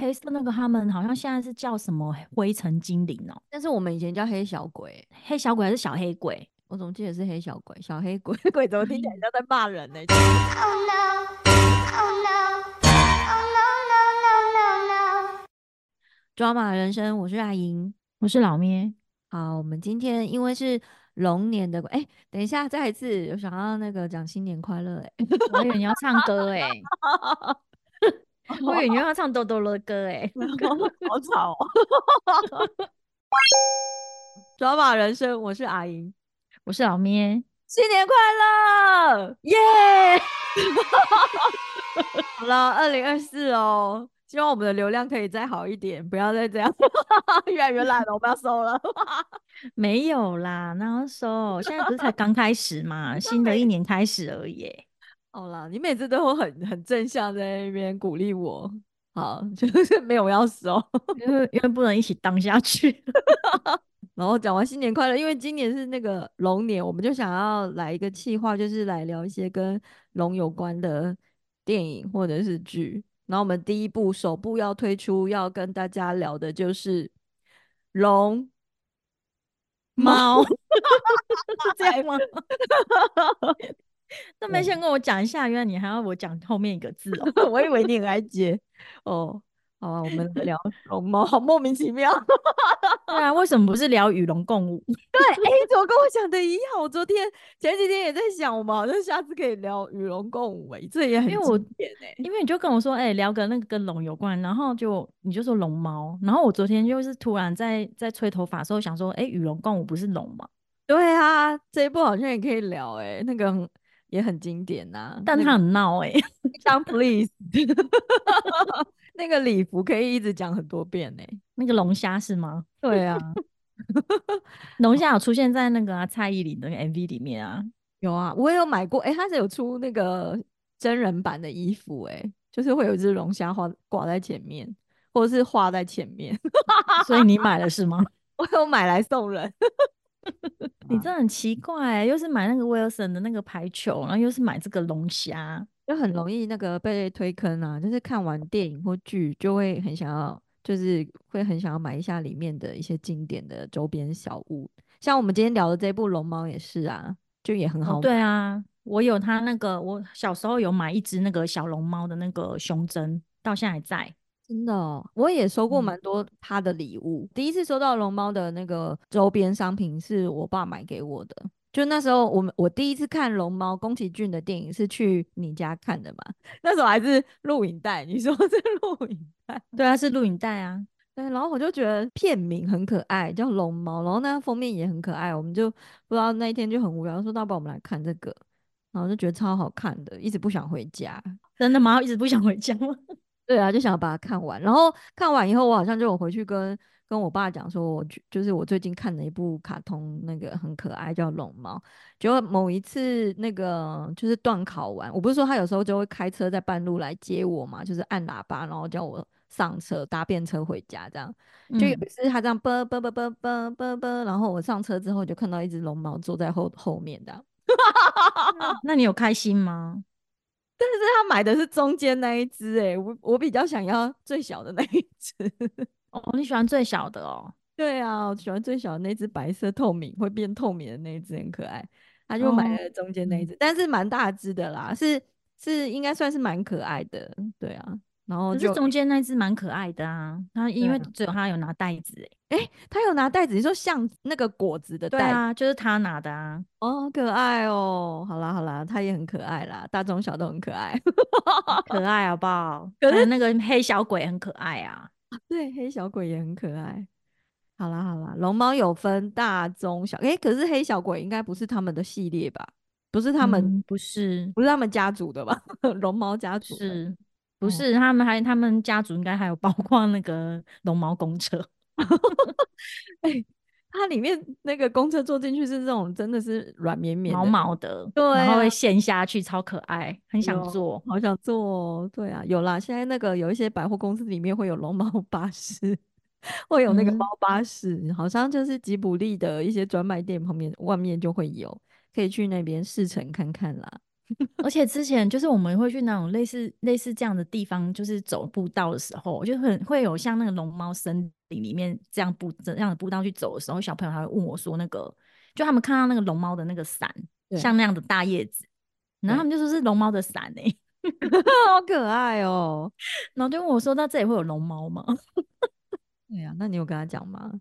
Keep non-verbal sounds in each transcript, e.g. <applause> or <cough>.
黑色那个他们好像现在是叫什么灰尘精灵哦，但是我们以前叫黑小鬼，黑小鬼还是小黑鬼？我总记得是黑小鬼，小黑鬼鬼怎么听起来像在骂人呢？抓马人生，我是阿莹，我是老咩。好，我们今天因为是龙年的，哎，等一下再一次，我想要那个讲新年快乐，哎，我以为你要唱歌，哎，我以为你要唱哆哆的歌，哎，<laughs> 好吵，<laughs> 抓马人生，我是阿莹，我是老咩，新年快乐，耶！<laughs> 好了，二零二四哦。希望我们的流量可以再好一点，不要再这样，越来越烂了，我不要收了。没有啦，哪有收？现在不是才刚开始嘛，新的一年开始而已。好啦，你每次都会很 <laughs> 很正向在那边鼓励我，好，<laughs> 就是没有要收，因为因为不能一起当下去。<laughs> 然后讲完新年快乐，因为今年是那个龙年，我们就想要来一个计划，就是来聊一些跟龙有关的电影或者是剧。然后我们第一部首部要推出，要跟大家聊的就是龙猫，这样吗？都没先跟我讲一下，原来你还要我讲后面一个字哦，<laughs> 我以为你很爱接哦。好啊，我们聊龙猫，好莫名其妙。对啊，为什么不是聊与龙共舞？<laughs> 对，哎，怎么跟我想的一样？我昨天前几天也在想，我们好像下次可以聊与龙共舞，哎，这也很因为我因为你就跟我说，哎，聊个那个跟龙有关，然后就你就说龙猫，然后我昨天就是突然在在吹头发的时候想说，哎，与龙共舞不是龙吗？对啊，这一部好像也可以聊，哎，那个也很经典呐，但他很闹，<laughs> 哎，当 please。<laughs> 那个礼服可以一直讲很多遍呢。那个龙虾是吗？对啊，<laughs> 龙虾有出现在那个蔡依林的 MV 里面啊。有啊，我也有买过。哎，它是有出那个真人版的衣服，哎，就是会有一只龙虾画挂在前面，或者是画在前面。所以你买了是吗？我有买来送人。<laughs> 你真的很奇怪，又是买那个威尔森的那个排球，然后又是买这个龙虾。就很容易那个被推坑啊，就是看完电影或剧就会很想要，就是会很想要买一下里面的一些经典的周边小物，像我们今天聊的这部龙猫也是啊，就也很好。对啊，我有他那个，我小时候有买一只那个小龙猫的那个胸针，到现在还在。真的，我也收过蛮多他的礼物。第一次收到龙猫的那个周边商品是我爸买给我的。就那时候，我们我第一次看龙猫宫崎骏的电影是去你家看的嘛？那时候还是录影带，你说是 <laughs> 录影带？对啊，是录影带啊。对，然后我就觉得片名很可爱，叫龙猫，然后那封面也很可爱，我们就不知道那一天就很无聊，说那不然我们来看这个，然后就觉得超好看的，一直不想回家。真的吗？一直不想回家吗？对啊，就想要把它看完。然后看完以后，我好像就有回去跟。跟我爸讲说，我就是我最近看了一部卡通，那个很可爱，叫龙猫。结果某一次那个就是断考完，我不是说他有时候就会开车在半路来接我嘛，就是按喇叭，然后叫我上车搭便车回家，这样。就有一次他这样啵啵啵啵啵啵啵，然后我上车之后就看到一只龙猫坐在后后面的。那你有开心吗？但是他买的是中间那一只，哎，我我比较想要最小的那一只。<laughs> 哦，你喜欢最小的哦？对啊，我喜欢最小的那只白色透明会变透明的那一只，很可爱。他就买了中间那一只，但是蛮大只的啦，是是应该算是蛮可爱的。对啊，然后就中间那只蛮可爱的啊。它因为只有它有拿袋子，哎哎，他有拿袋子，你说像那个果子的袋啊，就是它拿的啊。哦，可爱哦。好啦好啦，它也很可爱啦，大中小都很可爱，可 <laughs> 爱好不好？可是那个黑小鬼很可爱啊。<laughs> 对，黑小鬼也很可爱。好啦好啦，龙猫有分大中小，哎，可是黑小鬼应该不是他们的系列吧？不是他们，不是，不是他们家族的吧？<laughs> 龙猫家族是，不是他们还他们家族应该还有包括那个龙猫公车。<laughs> 哎。它里面那个公车坐进去是这种，真的是软绵绵、毛毛的，对，然后会陷下去，超可爱，很想坐，好想坐。对啊，有啦，现在那个有一些百货公司里面会有龙猫巴士，会有那个猫巴士，好像就是吉卜力的一些专卖店旁边外面就会有，可以去那边试乘看看啦。而且之前就是我们会去那种类似类似这样的地方，就是走步道的时候，就很会有像那个龙猫森林里面这样步这样的步道去走的时候，小朋友还会问我说，那个就他们看到那个龙猫的那个伞，像那样的大叶子，然后他们就说是龙猫的伞哎，<laughs> 好可爱哦，然后就问我说，那这里会有龙猫吗？<laughs> 对呀，那你有跟他讲吗？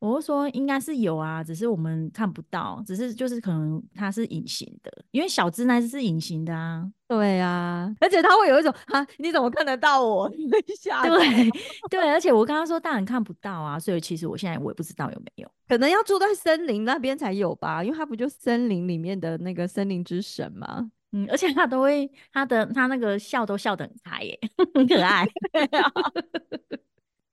我说应该是有啊，只是我们看不到，只是就是可能它是隐形的，因为小只那只是隐形的啊。对啊，而且它会有一种啊，你怎么看得到我？<laughs> 一下对对，而且我刚刚说大人看不到啊，所以其实我现在我也不知道有没有，可能要住在森林那边才有吧，因为它不就森林里面的那个森林之神吗？嗯，而且他都会他的他那个笑都笑得很开耶，很可爱。<laughs>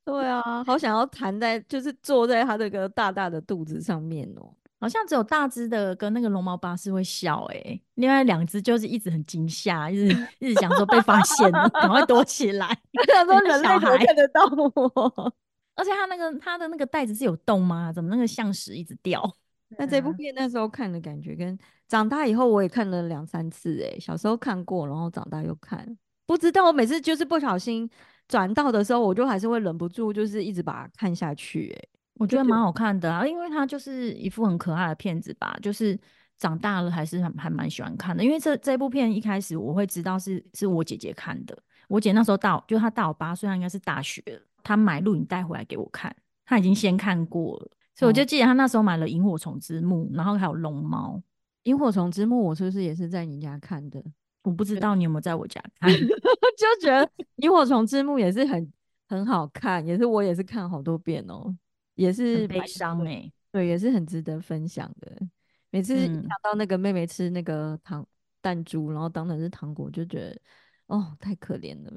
对啊，好想要弹在，就是坐在他这个大大的肚子上面哦。好像只有大只的跟那个龙猫巴士会笑哎，另外两只就是一直很惊吓，一直 <laughs> 一直想说被发现了，赶快躲起来。<laughs> 想说人类怎么看得到我？<laughs> 而且他那个他的那个袋子是有洞吗？怎么那个像石一直掉？那这部片那时候看的感觉，跟长大以后我也看了两三次哎，小时候看过，然后长大又看，不知道我每次就是不小心。转到的时候，我就还是会忍不住，就是一直把它看下去。哎，我觉得蛮好看的啊，因为它就是一副很可爱的片子吧。就是长大了还是还还蛮喜欢看的。因为这这部片一开始我会知道是是我姐姐看的。我姐那时候大，就她大我八岁，她应该是大学她买录影带回来给我看，她已经先看过了，所以我就记得她那时候买了《萤火虫之墓》，然后还有《龙猫》。《萤火虫之墓》我是不是也是在你家看的？我不知道你有没有在我家 <laughs> 看，<laughs> 就觉得《萤火虫之墓》也是很很好看，也是我也是看好多遍哦，也是悲伤哎，对，也是很值得分享的。每次想到那个妹妹吃那个糖弹珠，然后当成是糖果，就觉得哦，太可怜了。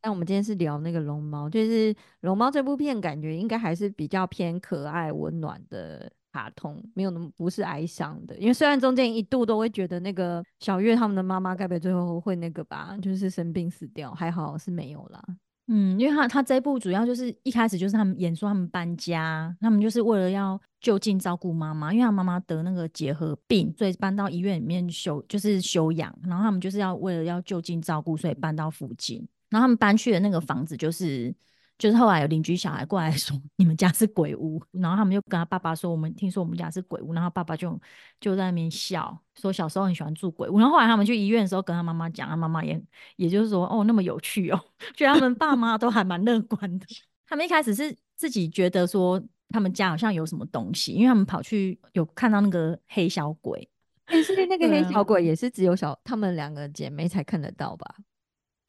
但我们今天是聊那个龙猫，就是龙猫这部片，感觉应该还是比较偏可爱温暖的。卡通没有那么不是哀伤的，因为虽然中间一度都会觉得那个小月他们的妈妈该不会最后会那个吧，就是生病死掉，还好是没有啦。嗯，因为他他这一部主要就是一开始就是他们演说他们搬家，他们就是为了要就近照顾妈妈，因为他妈妈得那个结核病，所以搬到医院里面休就是休养，然后他们就是要为了要就近照顾，所以搬到附近，然后他们搬去的那个房子就是。就是后来有邻居小孩过来 <laughs> 说你们家是鬼屋，然后他们就跟他爸爸说我们听说我们家是鬼屋，然后爸爸就就在那边笑说小时候很喜欢住鬼屋，然后后来他们去医院的时候跟他妈妈讲，他妈妈也也就是说哦那么有趣哦，觉得他们爸妈都还蛮乐观的。他们一开始是自己觉得说他们家好像有什么东西，因为他们跑去有看到那个黑小鬼，但是那。个黑小鬼也是只有小他们两个姐妹才看得到吧？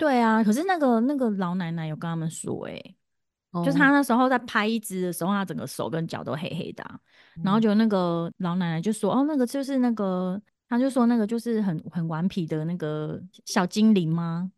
对啊，可是那个那个老奶奶有跟他们说哎。就是他那时候在拍一只的时候，他整个手跟脚都黑黑的，然后就那个老奶奶就说：“哦，那个就是那个，他就说那个就是很很顽皮的那个小精灵吗？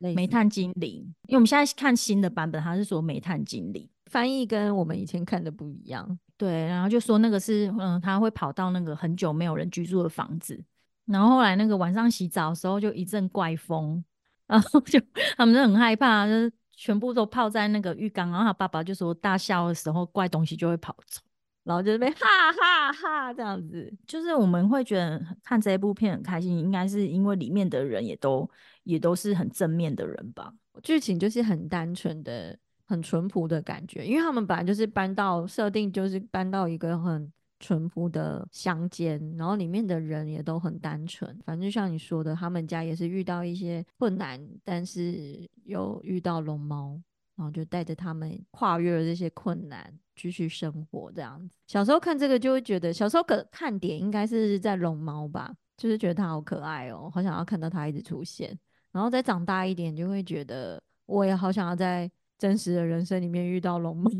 煤炭精灵。因为我们现在看新的版本，他是说煤炭精灵，翻译跟我们以前看的不一样。对，然后就说那个是嗯，他会跑到那个很久没有人居住的房子，然后后来那个晚上洗澡的时候就一阵怪风，然后就他们就很害怕，就是。全部都泡在那个浴缸，然后他爸爸就说大笑的时候怪东西就会跑走，然后就是被哈哈哈这样子。就是我们会觉得看这一部片很开心，应该是因为里面的人也都也都是很正面的人吧。剧情就是很单纯的、很淳朴的感觉，因为他们本来就是搬到设定，就是搬到一个很。淳朴的乡间，然后里面的人也都很单纯。反正就像你说的，他们家也是遇到一些困难，但是又遇到龙猫，然后就带着他们跨越了这些困难，继续生活这样子。小时候看这个就会觉得，小时候可看点应该是在龙猫吧，就是觉得它好可爱哦，好想要看到它一直出现。然后再长大一点，就会觉得我也好想要在。真实的人生里面遇到龙猫，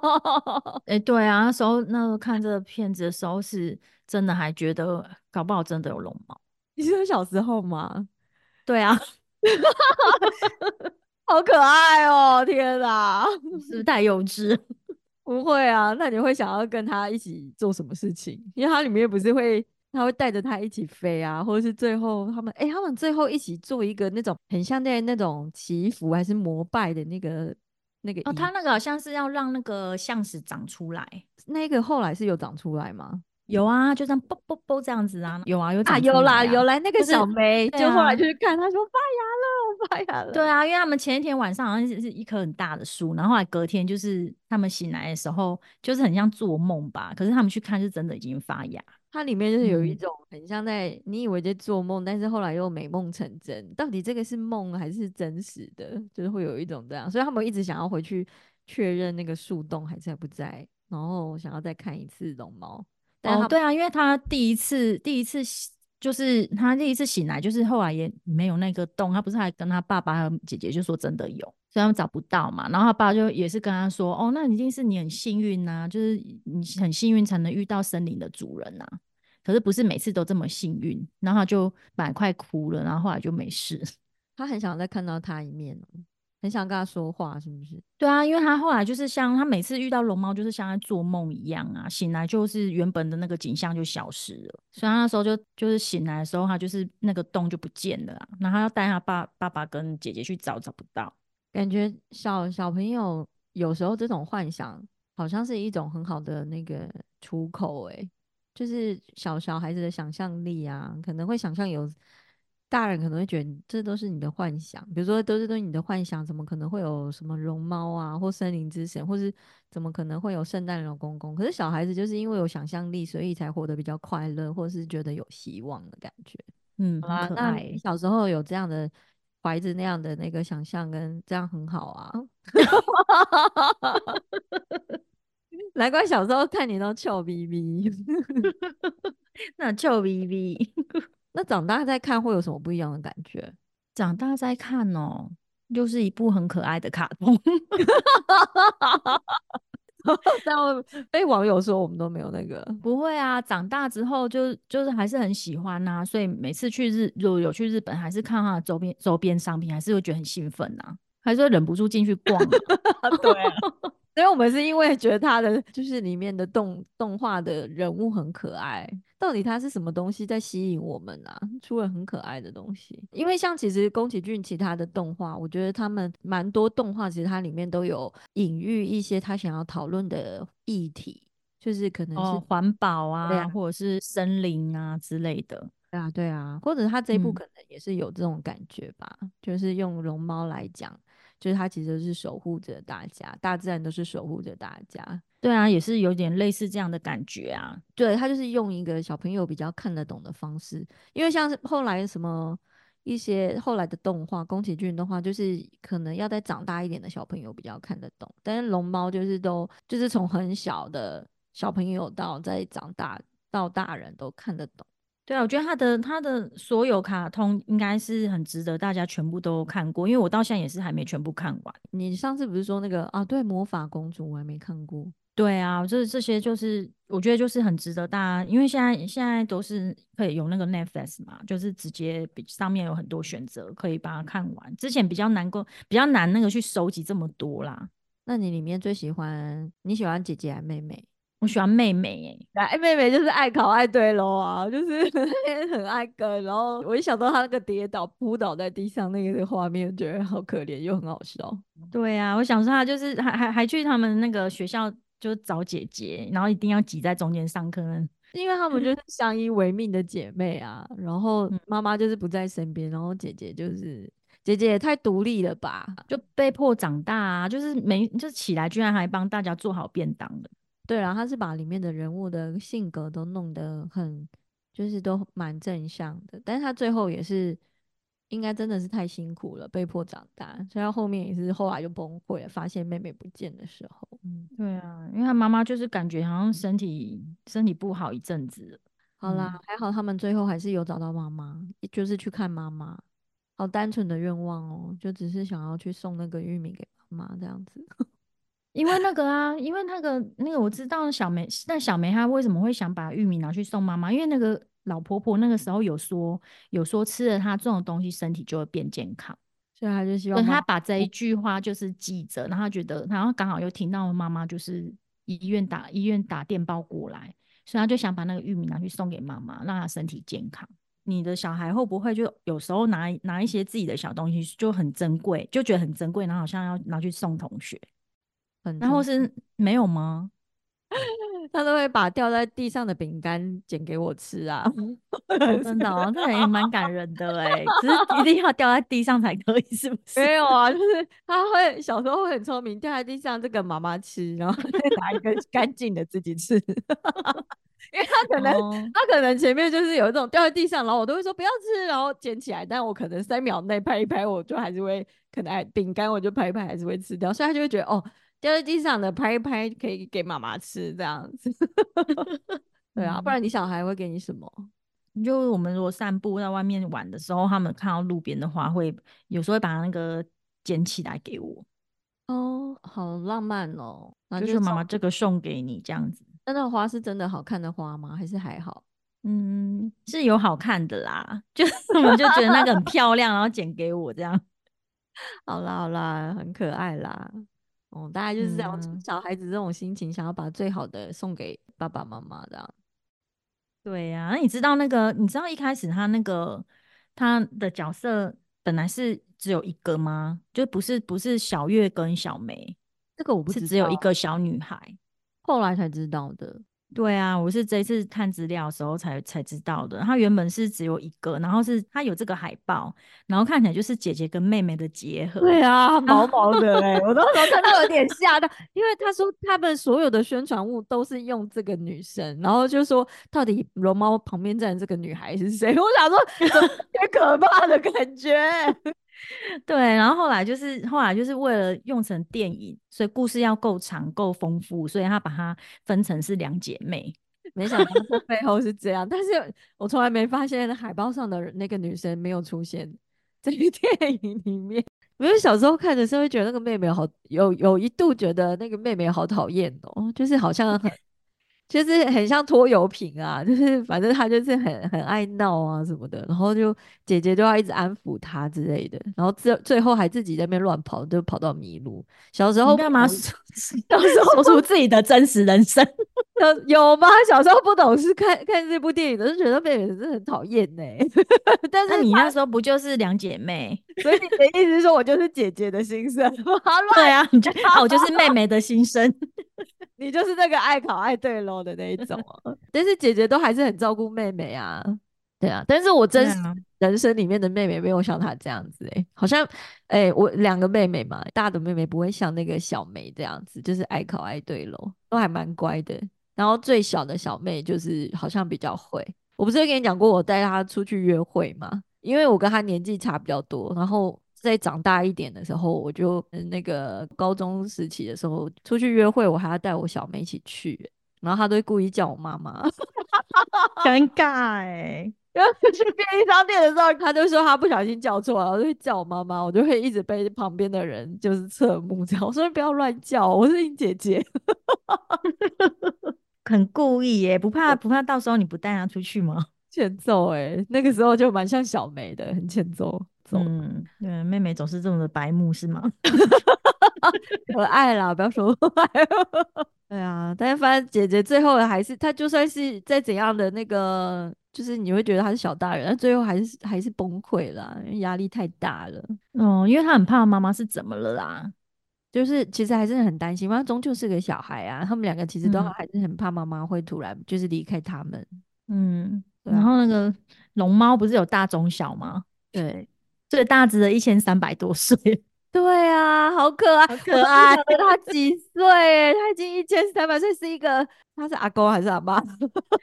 <laughs> 哎，对啊，那时候那时候看这个片子的时候，是真的还觉得搞不好真的有龙猫。你是小时候吗？对啊，<laughs> 好可爱哦！天哪，是不是太幼稚？不会啊，那你会想要跟他一起做什么事情？因为它里面不是会。他会带着他一起飞啊，或者是最后他们哎，他们最后一起做一个那种很像在那种祈福还是膜拜的那个那个哦，他那个好像是要让那个象石长出来，那个后来是有长出来吗？有啊，就这样啵啵啵这样子啊，有啊，有啊，长有啦有来那个就是小梅，就后来啊就去看，他说发芽了，发芽了。对啊，因为他们前一天晚上好像是是一棵很大的树，然后后来隔天就是他们醒来的时候，就是很像做梦吧。可是他们去看，是真的已经发芽。它里面就是有一嗯种很像在你以为在做梦，但是后来又美梦成真，到底这个是梦还是真实的？就是会有一种这样，所以他们一直想要回去确认那个树洞还在不在，然后想要再看一次龙猫。哦对啊，因为他第一次第一次醒就是他第一次醒来，就是后来也没有那个洞，他不是还跟他爸爸还有姐姐就说真的有，所以他们找不到嘛。然后他爸就也是跟他说，哦，那一定是你很幸运呐、就是你很幸运才能遇到森林的主人呐、可是不是每次都这么幸运，然后他就本来快哭了，然后后来就没事。<laughs> 他很想再看到他一面哦，很想跟他说话，是不是？对啊，因为他后来就是像他每次遇到龙猫，就是像在做梦一样啊，醒来就是原本的那个景象就消失了。所以他那时候就就是醒来的时候，他就是那个洞就不见了啊，然后他要带他爸爸爸跟姐姐去找，找不到。感觉小小朋友有时候这种幻想，好像是一种很好的那个出口、欸，就是小小孩子的想象力啊，可能会想象有大人可能会觉得这都是你的幻想，比如说都是都是你的幻想，怎么可能会有什么龙猫啊，或森林之神，或是怎么可能会有圣诞老公公？可是小孩子就是因为有想象力，所以才活得比较快乐，或是觉得有希望的感觉。嗯，好啦那你小时候有这样的怀着那样的那个想象，跟这样很好啊。<laughs> 难怪小时候看你都臭逼逼。<laughs> 那臭 V V，那长大再看会有什么不一样的感觉？长大再看哦，又是一部很可爱的卡通。<laughs> <laughs> 但我被网友说我们都没有那个，不会啊，长大之后就就是还是很喜欢呐、所以每次去日如果有去日本，还是看他的周边周边商品，还是会觉得很兴奋呐、还是会忍不住进去逛 <laughs> 啊、对、<laughs> 所以我们是因为觉得他的就是里面的动动画的人物很可爱，到底它是什么东西在吸引我们啊？除了很可爱的东西，因为像其实宫崎骏其他的动画，我觉得他们蛮多动画其实它里面都有隐喻一些他想要讨论的议题，就是可能是哦，环保啊，啊或者是森林啊之类的。对啊，对啊，或者他这一部嗯可能也是有这种感觉吧，就是用龙猫来讲，就是它其实是守护着大家，大自然都是守护着大家。对啊，也是有点类似这样的感觉啊。对，他就是用一个小朋友比较看得懂的方式，因为像是后来什么一些后来的动画，宫崎骏动画，就是可能要再长大一点的小朋友比较看得懂，但是龙猫就是都就是从很小的小朋友到再长大到大人都看得懂。对啊，我觉得他的他的所有卡通应该是很值得大家全部都看过，因为我到现在也是还没全部看完。你上次不是说那个啊？对，魔法公主我还没看过。对啊，这这些就是我觉得就是很值得大家，因为现在现在都是可以有那个 Netflix 嘛，就是直接比上面有很多选择可以把它看完。之前比较难过，比较难那个去收集这么多啦。那你里面最喜欢你喜欢姐姐还是妹妹？我喜欢妹妹诶、哎，妹妹就是爱考爱对喽啊，就是 <laughs> 很爱跟。然后我一想到她那个跌倒扑倒在地上那个画面，觉得好可怜又很好笑。对啊，我想说她就是还还还去他们那个学校就找姐姐，然后一定要挤在中间上课。<laughs> 因为他们就是相依为命的姐妹啊，然后嗯妈妈就是不在身边，然后姐姐就是姐姐也太独立了吧？就被迫长大啊，就是没就起来居然还帮大家做好便当的。对啊，她是把里面的人物的性格都弄得很，就是都蛮正向的，但是她最后也是应该真的是太辛苦了，被迫长大，所以他后面也是后来就崩溃了，发现妹妹不见的时候，嗯，对啊，因为他妈妈就是感觉好像身体身体不好一阵子。好啦，还好他们最后还是有找到妈妈，就是去看妈妈，好单纯的愿望哦，就只是想要去送那个玉米给妈妈这样子。因为那个啊，因为那个那个我知道小梅，那小梅她为什么会想把玉米拿去送妈妈？因为那个老婆婆那个时候有说有说吃了她种的东西身体就会变健康，所以他就希望她把这一句话就是记着，然后她觉得，然后刚好又听到妈妈就是医院打医院打电报过来，所以她就想把那个玉米拿去送给妈妈，让她身体健康。你的小孩会不会就有时候拿拿一些自己的小东西就很珍贵，就觉得很珍贵，然后好像要拿去送同学？很然后是没有吗？<laughs> 他都会把掉在地上的饼干捡给我吃啊。<laughs> 真的哦，这也蛮感人的哎，<laughs> 只是一定要掉在地上才可以，是不是？没有啊，就是他会小时候会很聪明，掉在地上这个妈妈吃，然后再拿一个干净的自己吃。因为他可能他可能前面就是有一种掉在地上，然后我都会说不要吃，然后捡起来，但我可能三秒内拍一拍，我就还是会可能饼干我就拍一拍还是会吃掉，所以他就会觉得哦掉在地上的拍一拍可以给妈妈吃这样子。<laughs> 对啊，不然你小孩会给你什么？就我们如果散步在外面玩的时候，他们看到路边的花，会有时候会把那个捡起来给我。哦，好浪漫哦！就是妈妈这个送给你这样子。那那花是真的好看的花吗？还是还好？嗯，是有好看的啦。<laughs> 就是我们就觉得那个很漂亮，然后捡给我这样。<laughs> 好啦好啦，很可爱啦。哦，大概就是这样，小孩子这种心情，想要把最好的送给爸爸妈妈这样。对呀，那你知道那个？你知道一开始他那个他的角色本来是只有一个吗？就不是不是小月跟小梅，这个我不是只有一个小女孩，后来才知道的。对啊，我是这次看资料的时候才才知道的。他原本是只有一个，然后是他有这个海报，然后看起来就是姐姐跟妹妹的结合。对啊，毛毛的哎，我当时看到有点吓到，因为他说他们所有的宣传物都是用这个女生，然后就说到底龙猫旁边站的这个女孩是谁？<laughs> 我想说，有点可怕的感觉。对，然后后来就是后来就是为了用成电影，所以故事要够长够丰富，所以他把它分成是两姐妹。没想到这背后是这样，但是我从来没发现海报上的那个女生没有出现在 <laughs> 电影里面。因为小时候看的时候会觉得那个妹妹好有有一度觉得那个妹妹好讨厌哦，就是好像很。就是很像拖油瓶啊，就是反正他就是很很爱闹啊什么的，然后就姐姐就要一直安抚他之类的，然后最最后还自己在那边乱跑，就跑到迷路。小时候干嘛？小时 <laughs> 候说出自己的真实人生，<laughs> 有有吗？小时候不懂事，看看这部电影的就觉得妹妹真的很讨厌呢。<laughs> 但是你那时候不就是两姐妹？所以你的意思是说我就是姐姐的心声？对啊，你就我就是妹妹的心声。你就是那个爱考爱对喽的那一种，<laughs> 但是姐姐都还是很照顾妹妹啊，对啊，但是我真实人生里面的妹妹没有像她这样子哎，好像哎我两个妹妹嘛，大的妹妹不会像那个小梅这样子，就是爱考爱对喽，都还蛮乖的，然后最小的小妹就是好像比较会，我不是跟你讲过我带她出去约会嘛，因为我跟她年纪差比较多，然后。在长大一点的时候，我就那个高中时期的时候出去约会，我还要带我小妹一起去，然后他都会故意叫我妈妈，<laughs> 尴尬哎。然后去便利商店的时候，他就说他不小心叫错了，我就会叫我妈妈，我就会一直被旁边的人就是侧目这样。<laughs> 我说不要乱叫，我是你姐姐，<laughs> 很故意耶，不怕不怕，到时候你不带她出去吗？欠揍哎，那个时候就蛮像小梅的，很欠揍。嗯，对，妹妹总是这么的白目是吗？可爱啦，不要说坏。对啊，但是反正姐姐最后还是，她就算是在怎样的那个，就是你会觉得她是小大人，但最后还是还是崩溃了，因为压力太大了。哦，因为她很怕妈妈是怎么了啦，就是其实还是很担心，妈妈终究是个小孩啊。他们两个其实都还是很怕妈妈会突然就是离开他们。嗯，然后那个龙猫不是有大中小吗？对。最大只的一千三百多岁，对啊，好可爱，可爱。他几岁？他已经一千三百岁，是一个，他是阿公还是阿妈？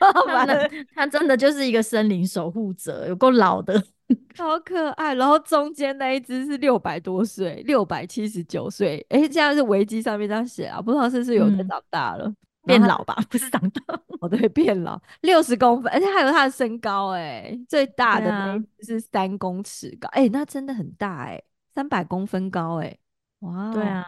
<laughs> 他真的就是一个森林守护者，有够老的，好可爱。然后中间那一只是六百多岁，六百七十九岁。哎，这样是维基上面这样写啊，不知道是不是有在长大了。变老吧，不是长大，哦对，变老，六十公分，而且还有他的身高，哎，最大的那是三公尺高，哎，那真的很大，哎，三百公分高，哎，哇，对啊，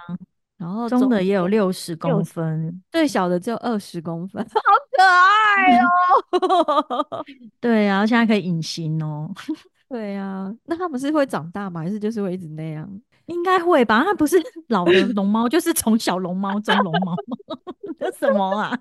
然后中的也有六十公分，最小的只有二十公分，好可爱哦，<laughs> 对啊，现在可以隐形哦，<laughs> 对啊，那它们是会长大吗？还是就是会一直那样？应该会吧，它不是 <laughs> 老的龙猫，就是从小龙猫、中龙猫，这什么啊？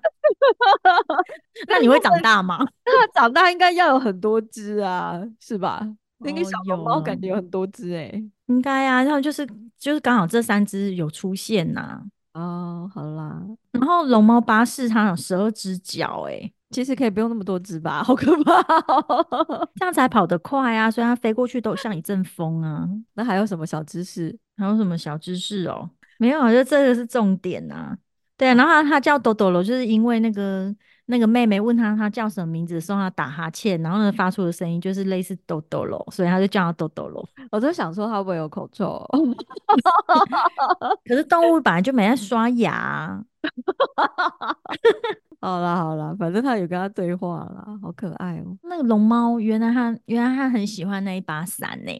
那你会长大吗？那长大应该要有很多只啊，是吧？那个小龙猫感觉有很多只哎，应该啊，然后就是就是刚好这三只有出现呐。哦，好啦，然后龙猫巴士它有十二只脚，哎，其实可以不用那么多只吧，好可怕、哦。这样才跑得快啊，所以它飞过去都像一阵风啊。那还有什么小知识？还有什么小知识哦？没有，我觉得这个是重点啊。对，然后他他叫豆豆罗，就是因为那个那个妹妹问他他叫什么名字的时候，他打哈欠，然后呢发出的声音就是类似豆豆罗，所以他就叫他豆豆罗。我就想说他会不会有口臭、哦？<laughs> 可是动物本来就没在刷牙啊、<laughs> 好啦好啦，反正他有跟他对话啦，好可爱哦。那个龙猫原来他原来他很喜欢那一把伞呢、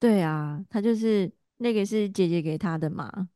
对啊，他就是那个是姐姐给他的嘛。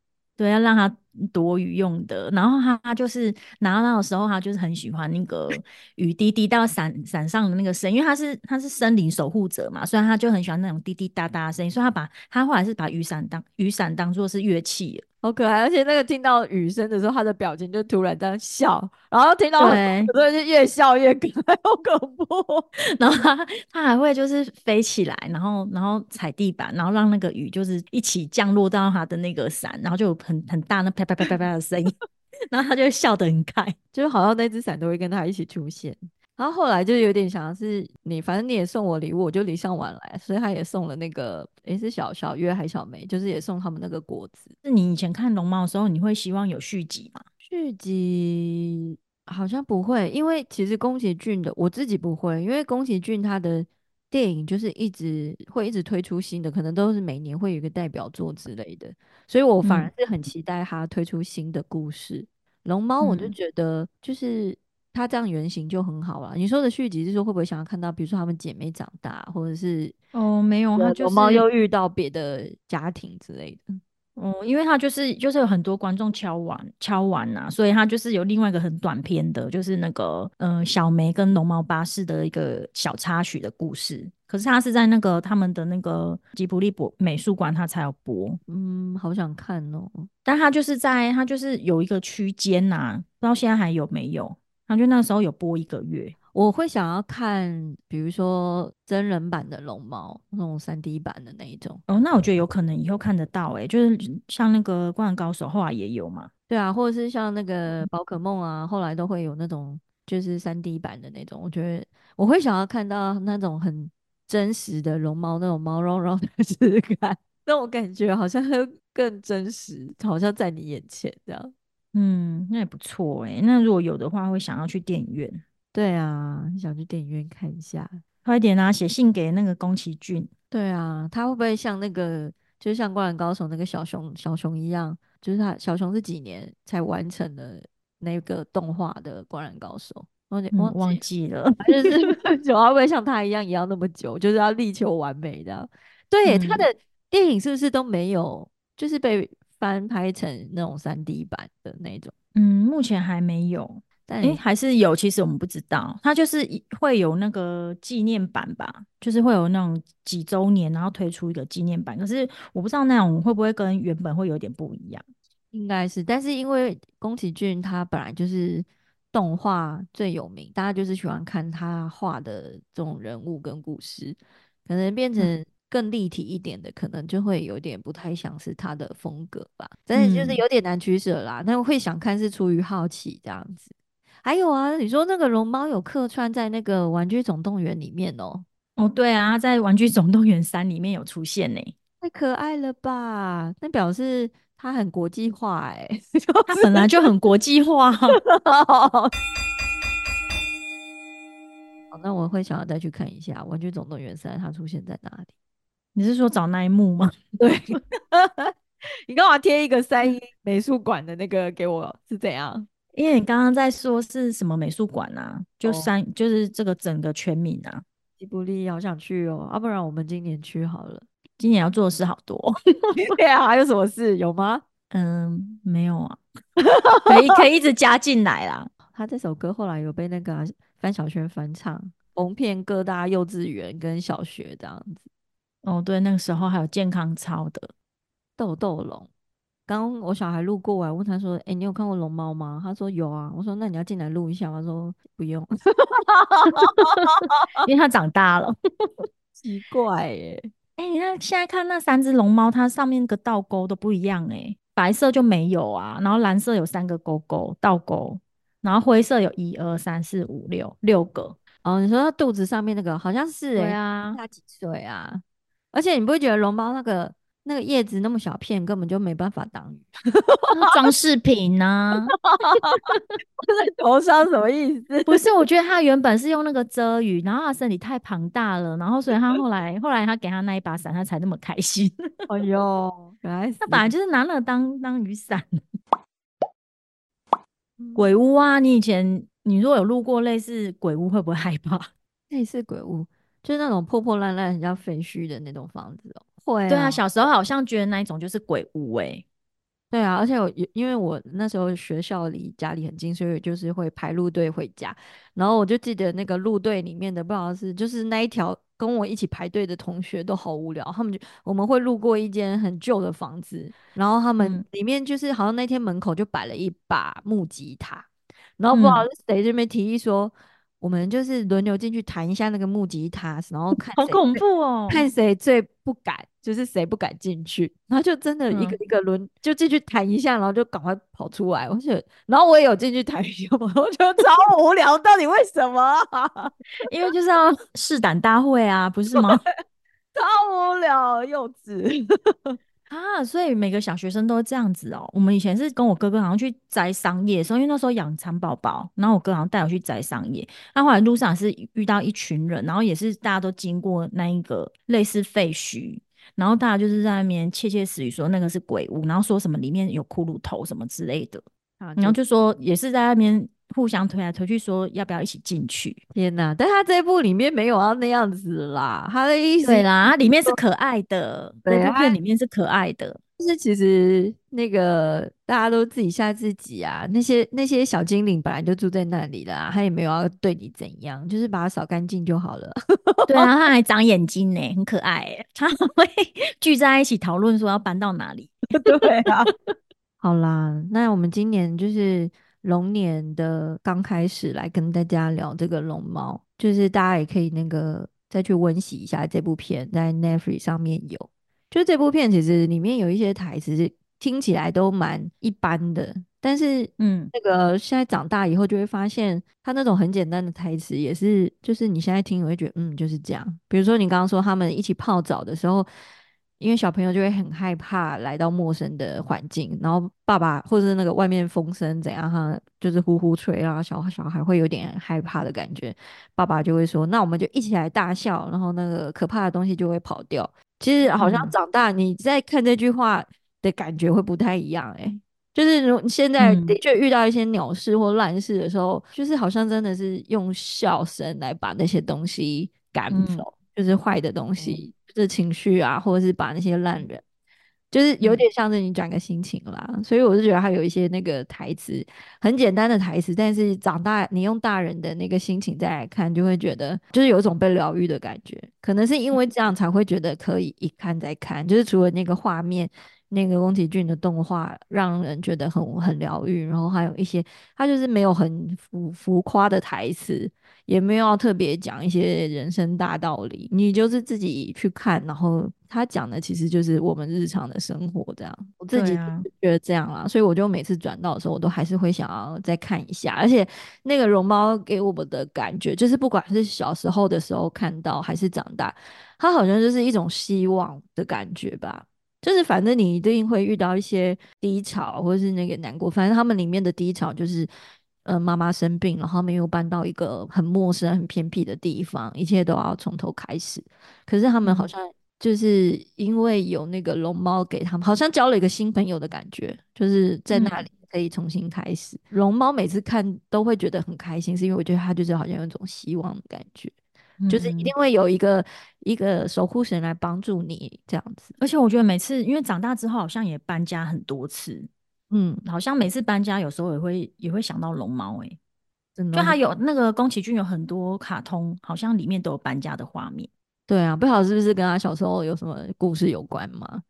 对，要让他躲雨用的。然后他他就是拿到的时候，他就是很喜欢那个 <laughs> 雨滴滴到伞伞上的那个声音，因为他是他是森林守护者嘛，所以他就很喜欢那种滴滴答答的声音。所以他把他后来是把雨伞当雨伞当做是乐器了。好可爱，而且那个听到雨声的时候，他的表情就突然这样笑，然后听到很对，多人就越笑越可爱，好恐怖。<laughs> 然后他他还会就是飞起来，然后然后踩地板，然后让那个雨就是一起降落到他的那个伞，然后就有很很大那啪啪啪啪啪的声音，<laughs> 然后他就会笑得很开。就是好像那只伞都会跟他一起出现。然后后来就有点想要是你，反正你也送我礼物，我就礼尚往来，所以他也送了那个，诶，是小小月还小梅，就是也送他们那个果子是你以前看龙猫的时候，你会希望有续集吗？续集。好像不会，因为其实宫崎骏的我自己不会，因为宫崎骏他的电影就是一直会一直推出新的，可能都是每年会有一个代表作之类的，所以我反而嗯是很期待他推出新的故事。龙猫我就嗯觉得就是它这样原型就很好了。你说的续集是说会不会想要看到，比如说她们姐妹长大，或者是哦，没有，它就是龙猫又遇到别的家庭之类的？哦，因为它就是就是有很多观众敲完敲完呐、所以它就是有另外一个很短篇的，就是那个呃小梅跟龙猫巴士的一个小插曲的故事。可是它是在那个他们的那个吉卜力博美术馆，它才有播。嗯，好想看哦。但它就是在它就是有一个区间呐，不知道现在还有没有。它就那时候有播一个月。我会想要看，比如说真人版的龙猫，那种三 D 版的那一种。哦，那我觉得有可能以后看得到诶、就是像那个《灌篮高手》后来也有嘛。对啊，或者是像那个宝可梦啊，后来都会有那种就是三 D 版的那种。我觉得我会想要看到那种很真实的龙猫，那种毛茸茸的质感，那种感觉好像会更真实，好像在你眼前这样。嗯，那也不错诶、那如果有的话，会想要去电影院。对啊，想去电影院看一下。快点啊，写信给那个宫崎骏。对啊，他会不会像那个，就是像《灌篮高手》那个小熊小熊一样，就是他小熊是几年才完成的那个动画的《灌篮高手》？忘记嗯，忘忘记记了。就是久，<laughs> 会不会像他一样也要那么久，就是要力求完美的？对，他嗯的电影是不是都没有，就是被翻拍成那种三 D 版的那种？嗯，目前还没有。但诶，还是有，其实我们不知道。它就是会有那个纪念版吧，就是会有那种几周年，然后推出一个纪念版。可是我不知道那种会不会跟原本会有点不一样。应该是，但是因为宫崎骏他本来就是动画最有名，大家就是喜欢看他画的这种人物跟故事，可能变嗯成更立体一点的，可能就会有点不太像是他的风格吧。但是就是嗯有点难取舍啦，但会想看是出于好奇这样子。还有啊，你说那个龙猫有客串在那个《玩具总动员》里面哦，哦，对啊，在《玩具总动员三》里面有出现呢。太可爱了吧？那表示它很国际化哎、<laughs> 它本来就很国际化。<laughs> 好，那我会想要再去看一下《玩具总动员三》，它出现在哪里？你是说找那一幕吗？<laughs> 对，<laughs> 你干嘛贴一个三一美术馆的那个给我？是怎样？因为你刚刚在说是什么美术馆啊？就哦三，就是这个整个全名啊。吉卜力好想去哦，要、不然我们今年去好了。今年要做的事好多。<laughs> 对啊，还有什么事有吗？嗯，没有啊，可以可以一直加进来啦。他这首歌后来有被那个啊范晓萱翻唱，红遍各大幼稚园跟小学这样子。哦，对，那个时候还有健康操的。豆豆龙。刚我小孩路过我，问他说：“哎、你有看过龙猫吗？”他说：“有啊。”我说：“那你要进来录一下吗？”他说：“不用。<laughs> 因为他长大了。<laughs> ”奇怪耶，哎、你看现在看那三只龙猫，它上面那个倒钩都不一样哎、白色就没有啊，然后蓝色有三个勾勾倒钩，然后灰色有一二三四五六六个。哦，你说它肚子上面那个好像是对哎、啊，它几岁啊？而且你不会觉得龙猫那个那个叶子那么小片，根本就没办法当鱼？那装饰 <laughs> 品呢、在 <laughs> 头上什么意思？不是，我觉得它原本是用那个遮雨，然后它身体太庞大了，然后所以它后来后来他给他那一把伞，他才那么开心。哎呦，原来是 <laughs> 他本来就是拿那个当当雨伞。鬼屋啊，你以前你如果有路过类似鬼屋，会不会害怕？类似鬼屋，就是那种破破烂烂、很像废墟的那种房子哦。会对啊，小时候好像觉得那一种就是鬼屋哎、对啊，而且我有因为我那时候学校离家里很近，所以就是会排路队回家。然后我就记得那个路队里面的不知道是就是那一条跟我一起排队的同学都好无聊，他们就我们会路过一间很旧的房子，然后他们嗯里面就是好像那天门口就摆了一把木吉他，然后不知道嗯是谁这边提议说。我们就是轮流进去弹一下那个木吉他，然后看好恐怖哦！看谁最不敢，就是谁不敢进去，然后就真的一个嗯一个轮、就进去弹一下，然后就赶快跑出来。我觉得，然后我也有进去弹一下，我觉得超无聊，到底为什么啊？<laughs> 因为就是要试胆大会啊，不是吗？<laughs> 超无聊，幼稚。啊，所以每个小学生都这样子哦。我们以前是跟我哥哥好像去摘桑叶的时候，因为那时候养蚕宝宝，然后我哥好像带我去摘桑叶。那后来路上是遇到一群人，然后也是大家都经过那一个类似废墟，然后大家就是在那边窃窃私语说那个是鬼屋，然后说什么里面有骷髅头什么之类的，然后就说也是在那边互相推来推去，说要不要一起进去。天哪！但他这一部里面没有要那样子啦，他的意思对啦，它里面是可爱的，对片里面是可爱的。就是其实那个大家都自己吓自己啊，那些那些小精灵本来就住在那里啦，他也没有要对你怎样，就是把它扫干净就好了。<laughs> 对啊，他还长眼睛呢，很可爱欸。它们会 <laughs> 聚在一起讨论说要搬到哪里。对啊。<laughs> 好啦，那我们今年就是龙年的刚开始来跟大家聊这个龙猫，就是大家也可以那个再去温习一下这部片，在 Netflix 上面有。就这部片其实里面有一些台词是听起来都蛮一般的，但是嗯，那个现在长大以后就会发现，他那种很简单的台词也是，就是你现在听，你会觉得嗯就是这样。比如说你刚刚说他们一起泡澡的时候，因为小朋友就会很害怕来到陌生的环境，然后爸爸或者是那个外面风声怎样哈，就是呼呼吹啊，小小孩会有点害怕的感觉，爸爸就会说，那我们就一起来大笑，然后那个可怕的东西就会跑掉。其实好像嗯。长大你在看这句话的感觉会不太一样诶、就是如现在嗯。的确遇到一些鸟事或烂事的时候，就是好像真的是用笑声来把那些东西赶嗯。走，就是坏的东西，就是情绪啊，或者是把那些烂人，就是有嗯点像是你转个心情啦。所以我是觉得他有一些那个台词很简单的台词，但是长大你用大人的那个心情再来看，就会觉得就是有一种被疗愈的感觉。可能是因为这样才会觉得可以一看再看，就是除了那个画面。那个宫崎骏的动画让人觉得很很疗愈，然后还有一些他就是没有很浮浮夸的台词，也没有要特别讲一些人生大道理，你就是自己去看，然后他讲的其实就是我们日常的生活这样。我自己觉得这样啦，所以我就每次转到的时候，我都还是会想要再看一下。而且那个绒猫给我们的感觉，就是不管是小时候的时候看到，还是长大，它好像就是一种希望的感觉吧。就是反正你一定会遇到一些低潮，或者是那个难过。反正他们里面的低潮就是，呃，妈妈生病，然后他们又搬到一个很陌生、很偏僻的地方，一切都要从头开始。可是他们好嗯像就是因为有那个龙猫给他们，好像交了一个新朋友的感觉，就是在那嗯里可以重新开始。龙猫每次看都会觉得很开心，是因为我觉得它就是好像有一种希望的感觉。就是一嗯定会有一个一个守护神来帮助你这样子。而且我觉得每次因为长大之后好像也搬家很多次，嗯，好像每次搬家有时候也会也会想到龙猫诶、真的就他有那个宫崎骏有很多卡通，好像里面都有搬家的画面。对啊，不晓得是不是跟他小时候有什么故事有关吗？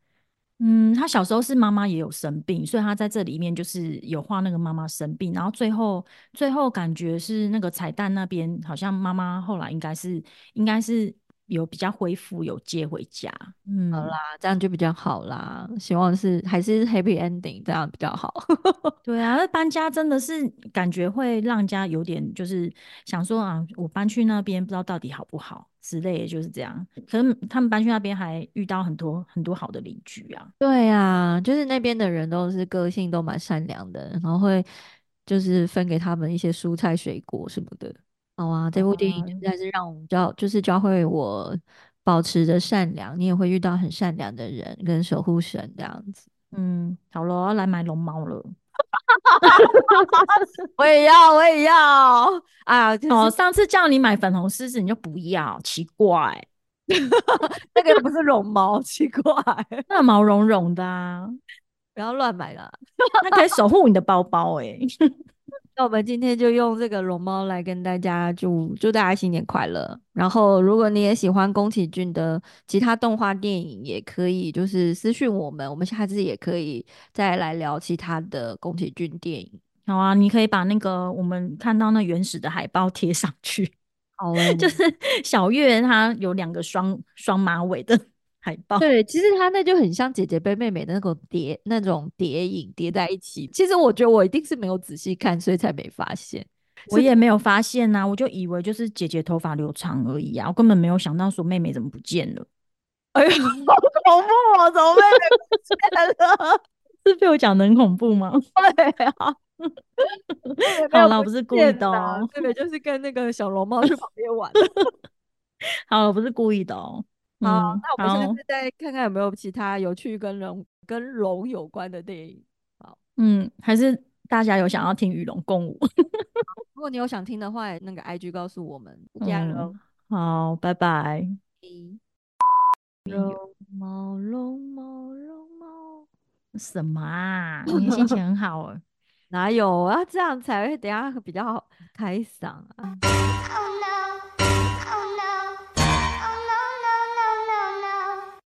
嗯，他小时候是妈妈也有生病，所以他在这里面就是有画那个妈妈生病，然后最后最后感觉是那个彩蛋那边好像妈妈后来应该是应该是有比较恢复，有接回家。嗯，好啦，这样就比较好啦。希望是还是 happy ending，这样比较好。<laughs> 对啊，那搬家真的是感觉会让家有点就是想说啊，我搬去那边不知道到底好不好之类的，就是这样。可是他们搬去那边还遇到很多很多好的邻居啊。对啊，就是那边的人都是个性都蛮善良的，然后会就是分给他们一些蔬菜水果什么的。好啊，这部电影实在是让我们教，就是教会我保持着善良，你也会遇到很善良的人跟守护神这样子。嗯，好了，我要来买龙猫了。<laughs> 我也要，我也要。啊，哦，上次叫你买粉红狮子，你就不要，奇怪。<laughs> 那个不是绒毛，奇怪，那毛茸茸的，不要乱买了。那可以守护你的包包哎。那我们今天就用这个龙猫来跟大家祝祝大家新年快乐。然后，如果你也喜欢宫崎骏的其他动画电影，也可以就是私讯我们，我们下次也可以再来聊其他的宫崎骏电影。好啊，你可以把那个我们看到那原始的海报贴上去。好，<laughs> 就是小月她有两个双双马尾的。海报对，其实它那就很像姐姐被妹妹的那种叠那种叠影叠在一起。其实我觉得我一定是没有仔细看，所以才没发现。我也没有发现呐，我就以为就是姐姐头发留长而已啊，我根本没有想到说妹妹怎么不见了。哎呀，<laughs> 好恐怖啊！怎么妹妹不见了？<laughs> 是被我讲的很恐怖吗？<laughs> 对啊，好了，不是故意的哦。妹妹就是跟那个小龙猫去旁边玩。好了，不是故意的哦。好，那我们下次再看看有没有其他有趣跟龙跟龙有关的电影。好，嗯，还是大家有想要听与龙共舞？<laughs> 如果你有想听的话，那个 IG 告诉我们。加油！好，拜拜。龙猫，龙猫，龙猫，什么啊？你心情 <laughs> 很好哦。哪有？啊这样才会等下比较开嗓啊。